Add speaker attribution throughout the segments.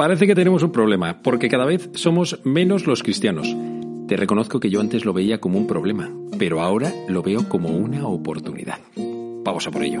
Speaker 1: Parece que tenemos un problema, porque cada vez somos menos los cristianos. Te reconozco que yo antes lo veía como un problema, pero ahora lo veo como una oportunidad. Vamos a por ello.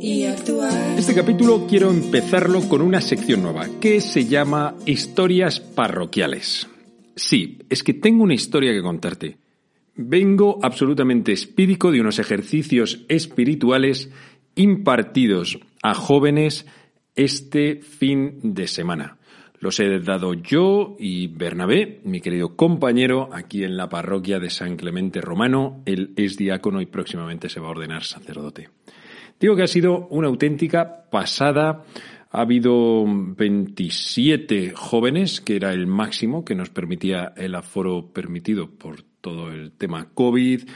Speaker 1: Este capítulo quiero empezarlo con una sección nueva que se llama Historias Parroquiales. Sí, es que tengo una historia que contarte. Vengo absolutamente espírico de unos ejercicios espirituales impartidos a jóvenes este fin de semana. Los he dado yo y Bernabé, mi querido compañero, aquí en la parroquia de San Clemente Romano. Él es diácono y próximamente se va a ordenar sacerdote. Digo que ha sido una auténtica pasada. Ha habido 27 jóvenes, que era el máximo que nos permitía el aforo permitido por todo el tema COVID.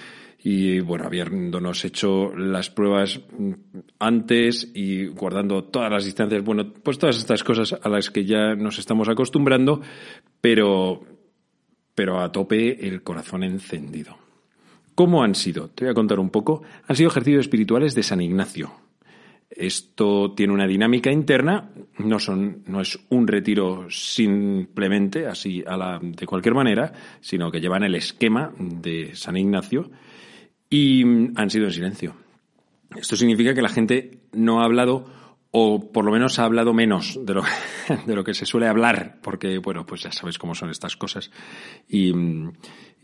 Speaker 1: Y bueno, habiéndonos hecho las pruebas antes y guardando todas las distancias, bueno, pues todas estas cosas a las que ya nos estamos acostumbrando, pero, pero a tope el corazón encendido. ¿Cómo han sido? Te voy a contar un poco. Han sido ejercicios espirituales de San Ignacio. Esto tiene una dinámica interna, no, son, no es un retiro simplemente así a la, de cualquier manera, sino que llevan el esquema de San Ignacio y han sido en silencio. Esto significa que la gente no ha hablado o por lo menos ha hablado menos de lo, de lo que se suele hablar, porque, bueno, pues ya sabes cómo son estas cosas. Y,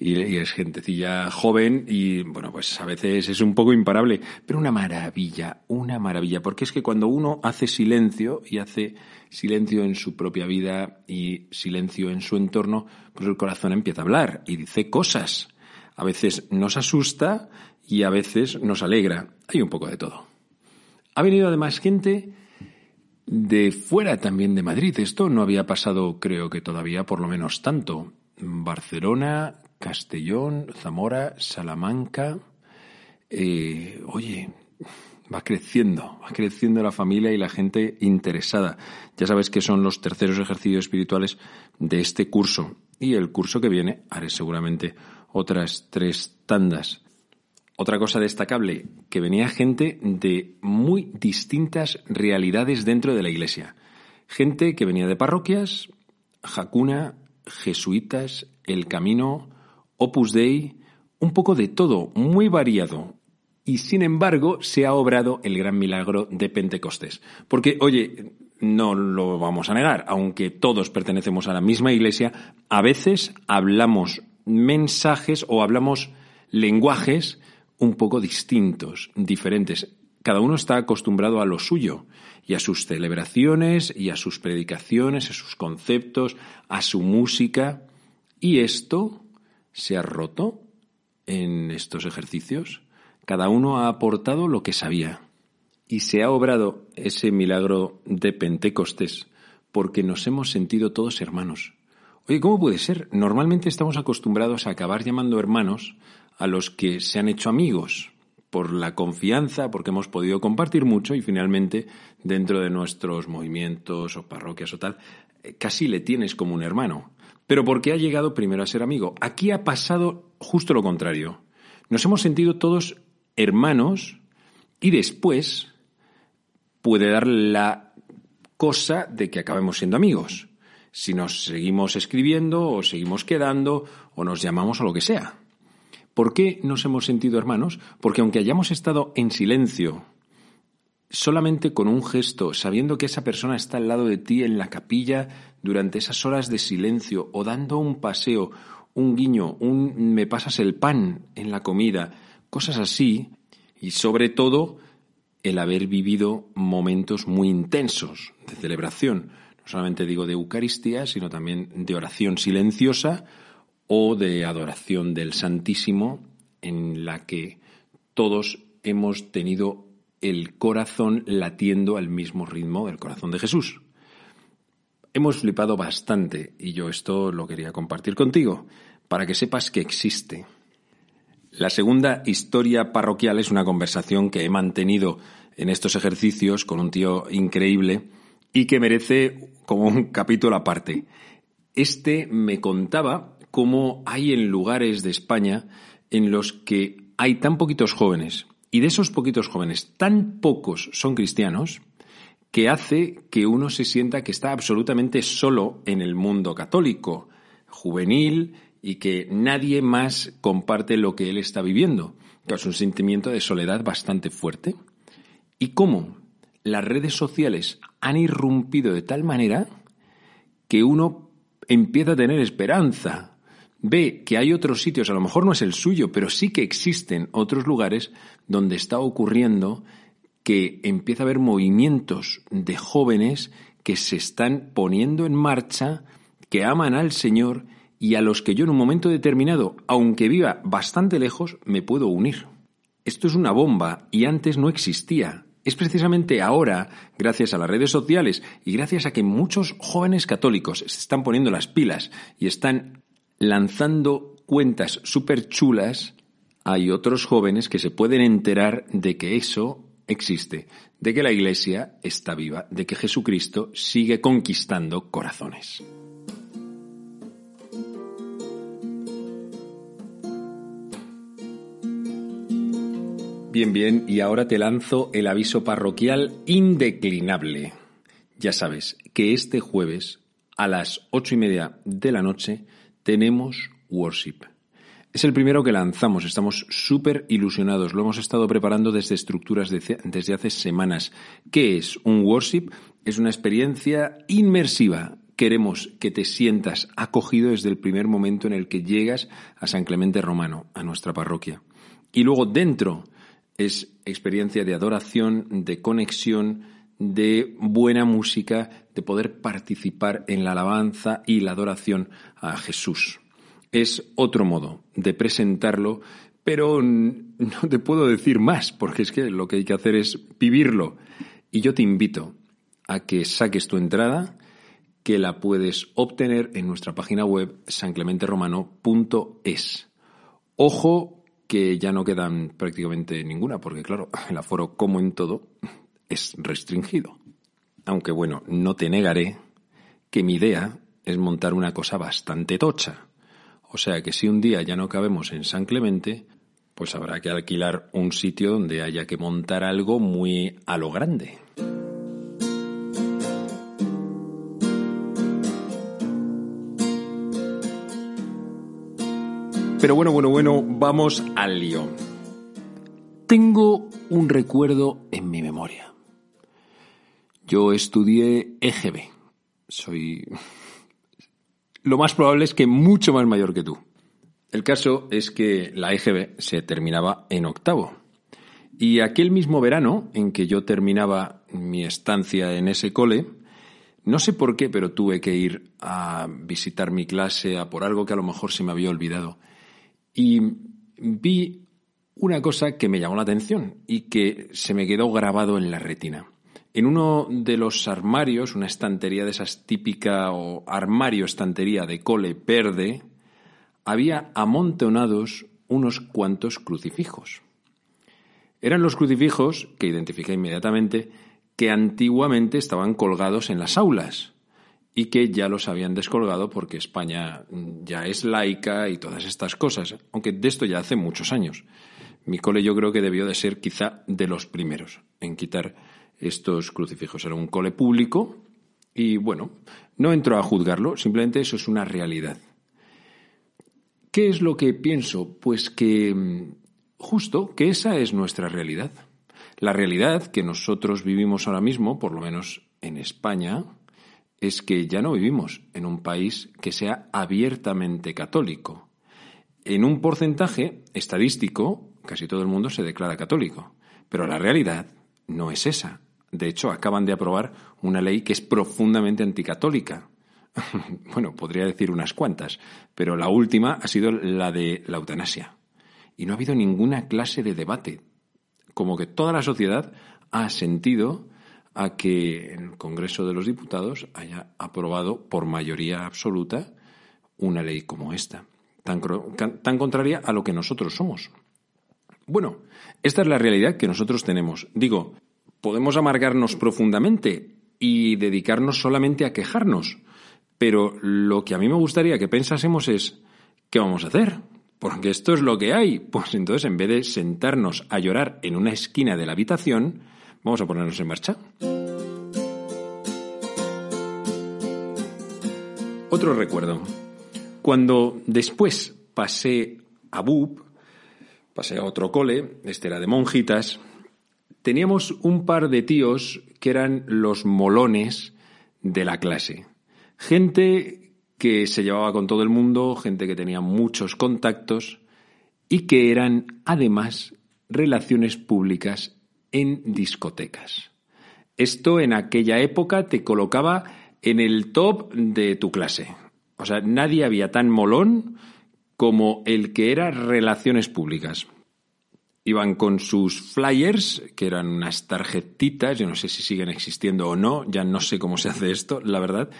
Speaker 1: y, y, es gentecilla joven y, bueno, pues a veces es un poco imparable, pero una maravilla, una maravilla, porque es que cuando uno hace silencio y hace silencio en su propia vida y silencio en su entorno, pues el corazón empieza a hablar y dice cosas. A veces nos asusta y a veces nos alegra. Hay un poco de todo. Ha venido además gente de fuera también de Madrid. Esto no había pasado, creo que todavía, por lo menos tanto. Barcelona, Castellón, Zamora, Salamanca. Eh, oye, va creciendo, va creciendo la familia y la gente interesada. Ya sabes que son los terceros ejercicios espirituales de este curso. Y el curso que viene haré seguramente otras tres tandas. Otra cosa destacable, que venía gente de muy distintas realidades dentro de la iglesia. Gente que venía de parroquias, Jacuna, jesuitas, El Camino, Opus Dei, un poco de todo, muy variado. Y sin embargo, se ha obrado el gran milagro de Pentecostés. Porque, oye, no lo vamos a negar, aunque todos pertenecemos a la misma iglesia, a veces hablamos mensajes o hablamos lenguajes un poco distintos, diferentes. Cada uno está acostumbrado a lo suyo y a sus celebraciones y a sus predicaciones, a sus conceptos, a su música. Y esto se ha roto en estos ejercicios. Cada uno ha aportado lo que sabía. Y se ha obrado ese milagro de Pentecostés porque nos hemos sentido todos hermanos. Oye, ¿cómo puede ser? Normalmente estamos acostumbrados a acabar llamando hermanos a los que se han hecho amigos por la confianza, porque hemos podido compartir mucho y finalmente dentro de nuestros movimientos o parroquias o tal, casi le tienes como un hermano. Pero porque ha llegado primero a ser amigo. Aquí ha pasado justo lo contrario. Nos hemos sentido todos hermanos y después puede dar la cosa de que acabemos siendo amigos. Si nos seguimos escribiendo o seguimos quedando o nos llamamos o lo que sea. ¿Por qué nos hemos sentido hermanos? Porque aunque hayamos estado en silencio solamente con un gesto, sabiendo que esa persona está al lado de ti en la capilla durante esas horas de silencio o dando un paseo, un guiño, un me pasas el pan en la comida, cosas así, y sobre todo el haber vivido momentos muy intensos de celebración, no solamente digo de Eucaristía, sino también de oración silenciosa o de adoración del Santísimo, en la que todos hemos tenido el corazón latiendo al mismo ritmo del corazón de Jesús. Hemos flipado bastante y yo esto lo quería compartir contigo para que sepas que existe. La segunda historia parroquial es una conversación que he mantenido en estos ejercicios con un tío increíble y que merece como un capítulo aparte. Este me contaba cómo hay en lugares de España en los que hay tan poquitos jóvenes y de esos poquitos jóvenes, tan pocos son cristianos que hace que uno se sienta que está absolutamente solo en el mundo católico, juvenil, y que nadie más comparte lo que él está viviendo. Es un sentimiento de soledad bastante fuerte. ¿Y cómo las redes sociales han irrumpido de tal manera que uno empieza a tener esperanza? Ve que hay otros sitios, a lo mejor no es el suyo, pero sí que existen otros lugares donde está ocurriendo que empieza a haber movimientos de jóvenes que se están poniendo en marcha, que aman al Señor y a los que yo en un momento determinado, aunque viva bastante lejos, me puedo unir. Esto es una bomba y antes no existía. Es precisamente ahora, gracias a las redes sociales y gracias a que muchos jóvenes católicos se están poniendo las pilas y están lanzando cuentas súper chulas, hay otros jóvenes que se pueden enterar de que eso existe, de que la Iglesia está viva, de que Jesucristo sigue conquistando corazones. Bien, bien, y ahora te lanzo el aviso parroquial indeclinable. Ya sabes que este jueves a las ocho y media de la noche tenemos worship. Es el primero que lanzamos, estamos súper ilusionados, lo hemos estado preparando desde estructuras desde hace semanas. ¿Qué es un worship? Es una experiencia inmersiva. Queremos que te sientas acogido desde el primer momento en el que llegas a San Clemente Romano, a nuestra parroquia. Y luego dentro es experiencia de adoración, de conexión, de buena música, de poder participar en la alabanza y la adoración a Jesús. Es otro modo de presentarlo, pero no te puedo decir más, porque es que lo que hay que hacer es vivirlo. Y yo te invito a que saques tu entrada, que la puedes obtener en nuestra página web sanclementeromano.es. Ojo que ya no quedan prácticamente ninguna, porque claro, el aforo, como en todo, es restringido. Aunque bueno, no te negaré que mi idea es montar una cosa bastante tocha. O sea que si un día ya no cabemos en San Clemente, pues habrá que alquilar un sitio donde haya que montar algo muy a lo grande. Pero bueno, bueno, bueno, vamos al lío. Tengo un recuerdo en mi memoria. Yo estudié EGB. Soy... Lo más probable es que mucho más mayor que tú. El caso es que la EGB se terminaba en octavo. Y aquel mismo verano en que yo terminaba mi estancia en ese cole, no sé por qué, pero tuve que ir a visitar mi clase a por algo que a lo mejor se me había olvidado y vi una cosa que me llamó la atención y que se me quedó grabado en la retina. En uno de los armarios, una estantería de esas típica o armario estantería de cole verde, había amontonados unos cuantos crucifijos. Eran los crucifijos, que identifiqué inmediatamente, que antiguamente estaban colgados en las aulas y que ya los habían descolgado porque España ya es laica y todas estas cosas, aunque de esto ya hace muchos años. Mi cole yo creo que debió de ser quizá de los primeros en quitar estos crucifijos. Era un cole público y bueno, no entro a juzgarlo, simplemente eso es una realidad. ¿Qué es lo que pienso? Pues que justo que esa es nuestra realidad. La realidad que nosotros vivimos ahora mismo, por lo menos en España, es que ya no vivimos en un país que sea abiertamente católico. En un porcentaje estadístico, casi todo el mundo se declara católico, pero la realidad no es esa. De hecho, acaban de aprobar una ley que es profundamente anticatólica. bueno, podría decir unas cuantas, pero la última ha sido la de la eutanasia. Y no ha habido ninguna clase de debate. Como que toda la sociedad ha sentido a que el Congreso de los Diputados haya aprobado por mayoría absoluta una ley como esta, tan, tan contraria a lo que nosotros somos. Bueno, esta es la realidad que nosotros tenemos. Digo, podemos amargarnos profundamente y dedicarnos solamente a quejarnos, pero lo que a mí me gustaría que pensásemos es, ¿qué vamos a hacer? Porque esto es lo que hay. Pues entonces, en vez de sentarnos a llorar en una esquina de la habitación, Vamos a ponernos en marcha. Otro recuerdo. Cuando después pasé a BUP, pasé a otro cole, este era de monjitas, teníamos un par de tíos que eran los molones de la clase. Gente que se llevaba con todo el mundo, gente que tenía muchos contactos y que eran además relaciones públicas en discotecas. Esto en aquella época te colocaba en el top de tu clase. O sea, nadie había tan molón como el que era relaciones públicas. Iban con sus flyers, que eran unas tarjetitas, yo no sé si siguen existiendo o no, ya no sé cómo se hace esto, la verdad,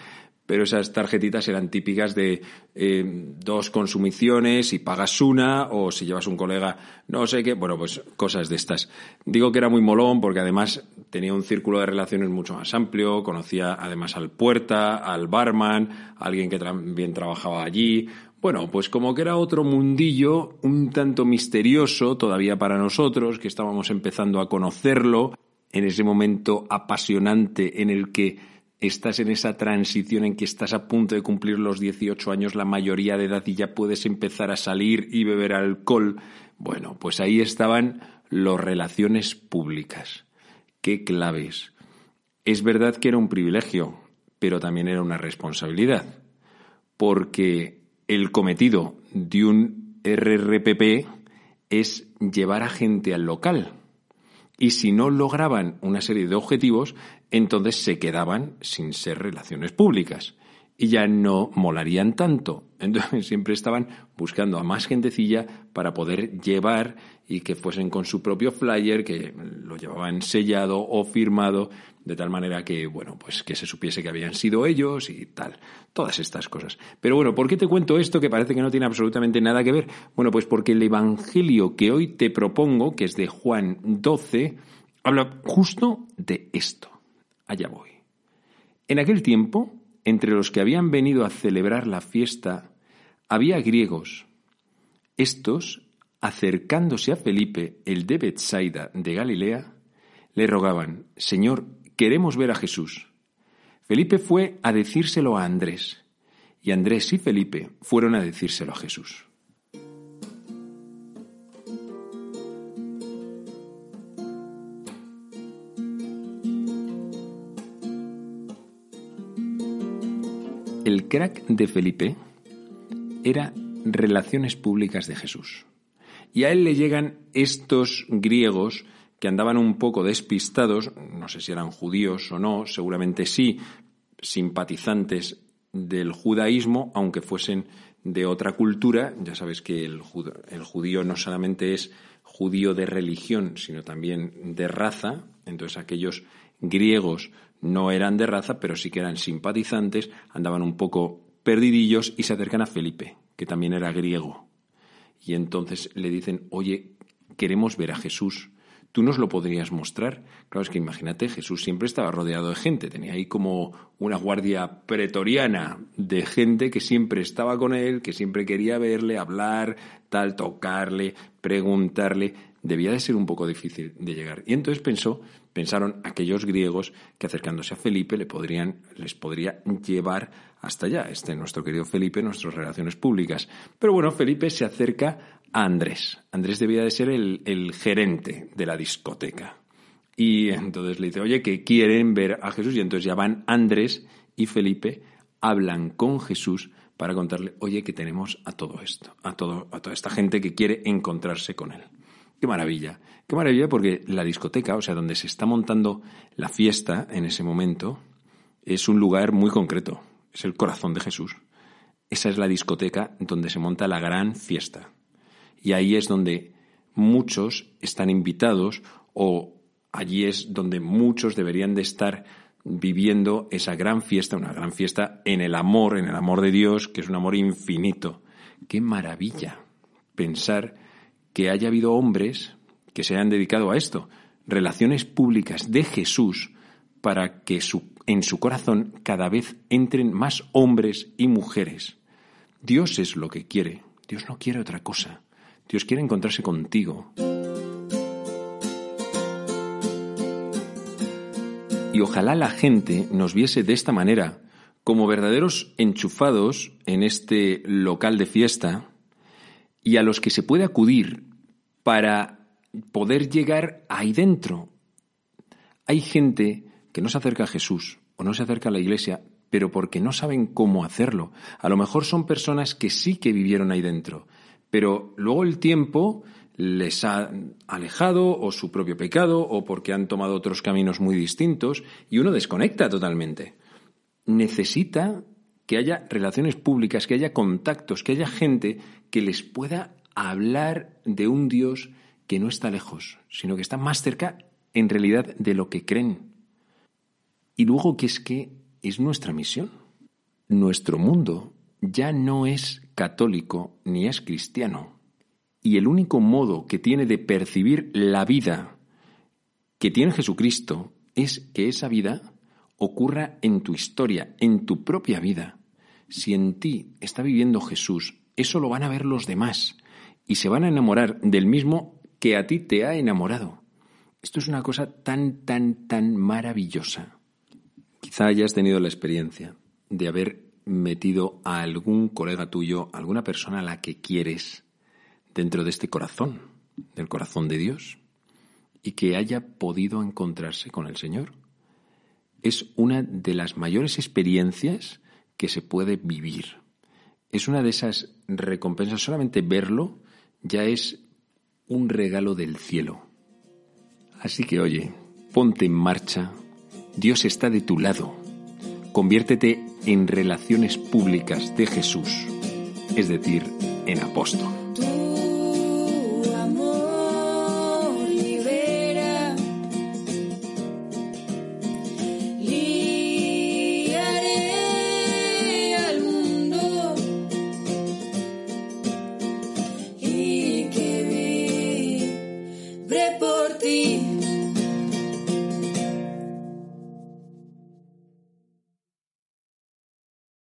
Speaker 1: pero esas tarjetitas eran típicas de eh, dos consumiciones y pagas una, o si llevas un colega, no sé qué, bueno, pues cosas de estas. Digo que era muy molón porque además tenía un círculo de relaciones mucho más amplio, conocía además al puerta, al barman, alguien que también trabajaba allí. Bueno, pues como que era otro mundillo un tanto misterioso todavía para nosotros, que estábamos empezando a conocerlo en ese momento apasionante en el que estás en esa transición en que estás a punto de cumplir los 18 años, la mayoría de edad y ya puedes empezar a salir y beber alcohol. Bueno, pues ahí estaban las relaciones públicas. Qué claves. Es verdad que era un privilegio, pero también era una responsabilidad, porque el cometido de un RRPP es llevar a gente al local. Y si no lograban una serie de objetivos, entonces se quedaban sin ser relaciones públicas y ya no molarían tanto. Entonces siempre estaban buscando a más gentecilla para poder llevar y que fuesen con su propio flyer, que lo llevaban sellado o firmado, de tal manera que, bueno, pues que se supiese que habían sido ellos y tal. Todas estas cosas. Pero bueno, ¿por qué te cuento esto que parece que no tiene absolutamente nada que ver? Bueno, pues porque el Evangelio que hoy te propongo, que es de Juan 12, habla justo de esto allá voy. En aquel tiempo, entre los que habían venido a celebrar la fiesta, había griegos. Estos, acercándose a Felipe, el de Bethsaida de Galilea, le rogaban, Señor, queremos ver a Jesús. Felipe fue a decírselo a Andrés, y Andrés y Felipe fueron a decírselo a Jesús. El crack de Felipe era relaciones públicas de Jesús. Y a él le llegan estos griegos que andaban un poco despistados, no sé si eran judíos o no, seguramente sí, simpatizantes del judaísmo, aunque fuesen de otra cultura. Ya sabes que el, judío no solamente es judío de religión, sino también de raza. Entonces aquellos griegos no eran de raza, pero sí que eran simpatizantes, andaban un poco perdidillos y se acercan a Felipe, que también era griego. Y entonces le dicen, oye, queremos ver a Jesús. ¿Tú nos lo podrías mostrar? Claro, es que imagínate, Jesús siempre estaba rodeado de gente, tenía ahí como una guardia pretoriana de gente que siempre estaba con él, que siempre quería verle, hablar, tal, tocarle, preguntarle. Debía de ser un poco difícil de llegar. Y entonces pensó pensaron aquellos griegos que acercándose a Felipe le podrían, les podría llevar hasta allá. Este nuestro querido Felipe, nuestras relaciones públicas. Pero bueno, Felipe se acerca a Andrés. Andrés debía de ser el, el gerente de la discoteca. Y entonces le dice, oye, que quieren ver a Jesús. Y entonces ya van Andrés y Felipe, hablan con Jesús para contarle, oye, que tenemos a todo esto, a, todo, a toda esta gente que quiere encontrarse con él. Qué maravilla, qué maravilla porque la discoteca, o sea, donde se está montando la fiesta en ese momento, es un lugar muy concreto, es el corazón de Jesús. Esa es la discoteca donde se monta la gran fiesta. Y ahí es donde muchos están invitados o allí es donde muchos deberían de estar viviendo esa gran fiesta, una gran fiesta en el amor, en el amor de Dios, que es un amor infinito. Qué maravilla pensar que haya habido hombres que se hayan dedicado a esto, relaciones públicas de Jesús, para que en su corazón cada vez entren más hombres y mujeres. Dios es lo que quiere, Dios no quiere otra cosa. Dios quiere encontrarse contigo. Y ojalá la gente nos viese de esta manera, como verdaderos enchufados en este local de fiesta y a los que se puede acudir para poder llegar ahí dentro. Hay gente que no se acerca a Jesús o no se acerca a la iglesia, pero porque no saben cómo hacerlo. A lo mejor son personas que sí que vivieron ahí dentro, pero luego el tiempo les ha alejado o su propio pecado o porque han tomado otros caminos muy distintos y uno desconecta totalmente. Necesita que haya relaciones públicas, que haya contactos, que haya gente que les pueda hablar de un Dios que no está lejos, sino que está más cerca en realidad de lo que creen. Y luego que es que es nuestra misión. Nuestro mundo ya no es católico ni es cristiano y el único modo que tiene de percibir la vida que tiene Jesucristo es que esa vida ocurra en tu historia, en tu propia vida. Si en ti está viviendo Jesús, eso lo van a ver los demás y se van a enamorar del mismo que a ti te ha enamorado. Esto es una cosa tan, tan, tan maravillosa. Quizá hayas tenido la experiencia de haber metido a algún colega tuyo, alguna persona a la que quieres, dentro de este corazón, del corazón de Dios, y que haya podido encontrarse con el Señor. Es una de las mayores experiencias que se puede vivir. Es una de esas recompensas, solamente verlo ya es un regalo del cielo. Así que oye, ponte en marcha, Dios está de tu lado, conviértete en relaciones públicas de Jesús, es decir, en apóstol.